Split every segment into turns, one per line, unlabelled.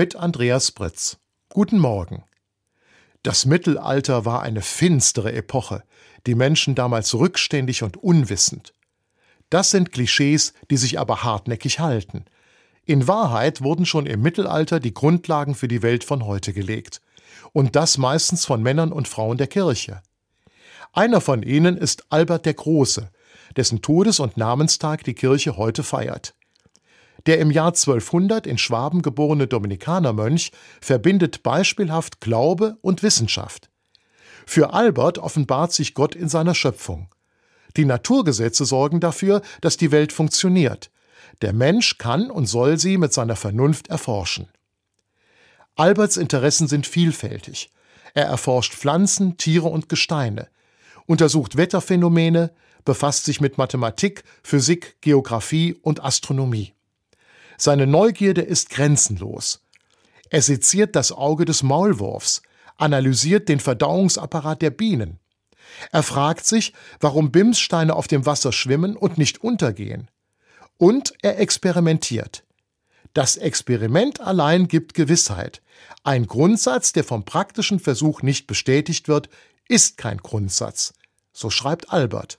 mit Andreas Britz. Guten Morgen. Das Mittelalter war eine finstere Epoche, die Menschen damals rückständig und unwissend. Das sind Klischees, die sich aber hartnäckig halten. In Wahrheit wurden schon im Mittelalter die Grundlagen für die Welt von heute gelegt. Und das meistens von Männern und Frauen der Kirche. Einer von ihnen ist Albert der Große, dessen Todes- und Namenstag die Kirche heute feiert. Der im Jahr 1200 in Schwaben geborene Dominikanermönch verbindet beispielhaft Glaube und Wissenschaft. Für Albert offenbart sich Gott in seiner Schöpfung. Die Naturgesetze sorgen dafür, dass die Welt funktioniert. Der Mensch kann und soll sie mit seiner Vernunft erforschen. Alberts Interessen sind vielfältig. Er erforscht Pflanzen, Tiere und Gesteine, untersucht Wetterphänomene, befasst sich mit Mathematik, Physik, Geographie und Astronomie. Seine Neugierde ist grenzenlos. Er seziert das Auge des Maulwurfs, analysiert den Verdauungsapparat der Bienen. Er fragt sich, warum Bimssteine auf dem Wasser schwimmen und nicht untergehen. Und er experimentiert. Das Experiment allein gibt Gewissheit. Ein Grundsatz, der vom praktischen Versuch nicht bestätigt wird, ist kein Grundsatz. So schreibt Albert.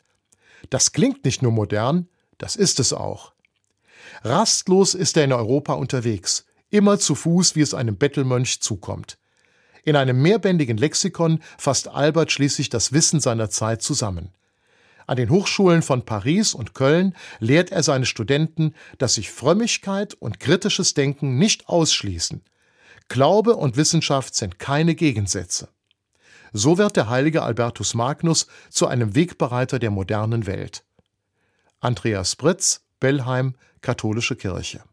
Das klingt nicht nur modern, das ist es auch. Rastlos ist er in Europa unterwegs, immer zu Fuß, wie es einem Bettelmönch zukommt. In einem mehrbändigen Lexikon fasst Albert schließlich das Wissen seiner Zeit zusammen. An den Hochschulen von Paris und Köln lehrt er seine Studenten, dass sich Frömmigkeit und kritisches Denken nicht ausschließen. Glaube und Wissenschaft sind keine Gegensätze. So wird der heilige Albertus Magnus zu einem Wegbereiter der modernen Welt. Andreas Britz, Bellheim, Katholische Kirche